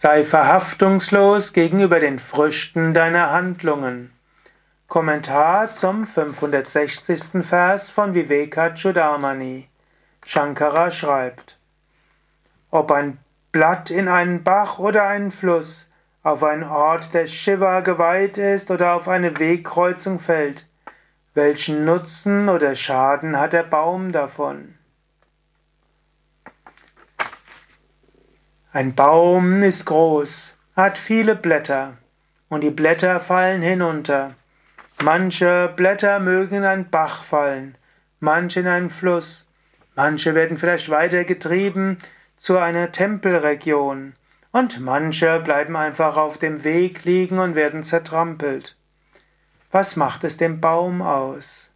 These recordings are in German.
Sei verhaftungslos gegenüber den Früchten deiner Handlungen. Kommentar zum 560. Vers von Vivekachudamani. Shankara schreibt: Ob ein Blatt in einen Bach oder einen Fluss, auf einen Ort, der Shiva geweiht ist oder auf eine Wegkreuzung fällt, welchen Nutzen oder Schaden hat der Baum davon? Ein Baum ist groß, hat viele Blätter, und die Blätter fallen hinunter. Manche Blätter mögen in einen Bach fallen, manche in einen Fluss, manche werden vielleicht weitergetrieben zu einer Tempelregion, und manche bleiben einfach auf dem Weg liegen und werden zertrampelt. Was macht es dem Baum aus?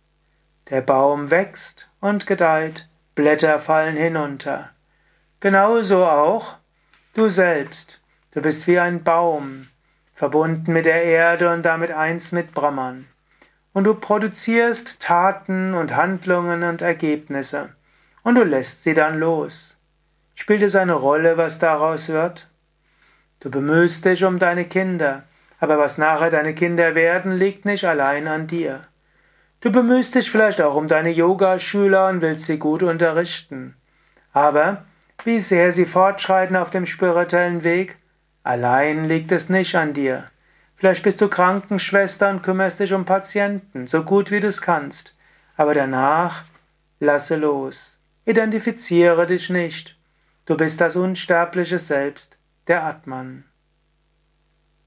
Der Baum wächst und gedeiht, Blätter fallen hinunter. Genauso auch Du selbst, du bist wie ein Baum, verbunden mit der Erde und damit eins mit Brahman. Und du produzierst Taten und Handlungen und Ergebnisse. Und du lässt sie dann los. Spielt es eine Rolle, was daraus wird? Du bemühst dich um deine Kinder, aber was nachher deine Kinder werden, liegt nicht allein an dir. Du bemühst dich vielleicht auch um deine Yogaschüler und willst sie gut unterrichten. Aber wie sehr sie fortschreiten auf dem spirituellen Weg, allein liegt es nicht an dir. Vielleicht bist du Krankenschwester und kümmerst dich um Patienten, so gut wie du es kannst. Aber danach lasse los. Identifiziere dich nicht. Du bist das unsterbliche Selbst, der Atman.